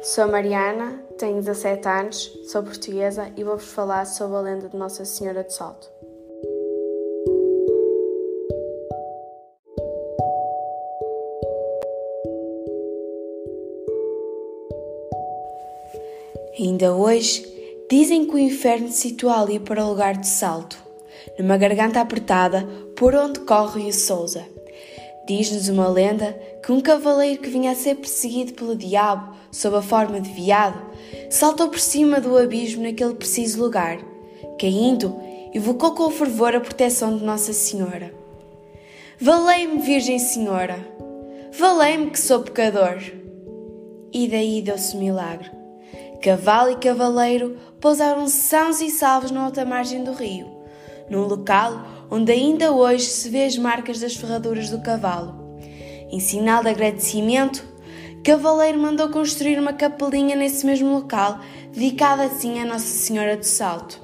Sou Mariana, tenho 17 anos, sou portuguesa e vou-vos falar sobre a lenda de Nossa Senhora de Salto. Ainda hoje, dizem que o inferno se situa ali para o lugar de salto, numa garganta apertada por onde corre o Sousa. Diz-nos uma lenda que um cavaleiro que vinha a ser perseguido pelo diabo sob a forma de viado saltou por cima do abismo naquele preciso lugar. Caindo, invocou com fervor a proteção de Nossa Senhora. Valei-me, Virgem Senhora! Valei-me que sou pecador! E daí deu-se o milagre. Cavalo e cavaleiro pousaram sãos e salvos na outra margem do rio, num local onde ainda hoje se vê as marcas das ferraduras do cavalo. Em sinal de agradecimento, Cavaleiro mandou construir uma capelinha nesse mesmo local, dedicada assim a Nossa Senhora do Salto.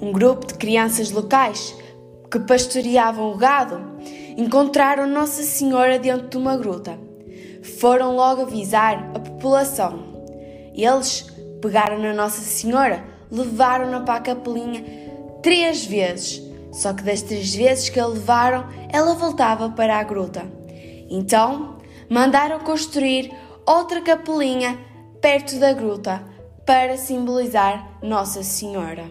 Um grupo de crianças locais que pastoreavam o gado encontraram Nossa Senhora dentro de uma gruta. Foram logo avisar a população. Eles pegaram na Nossa Senhora, levaram-na para a capelinha três vezes. Só que das três vezes que a levaram, ela voltava para a gruta. Então, mandaram construir outra capelinha perto da gruta para simbolizar Nossa Senhora.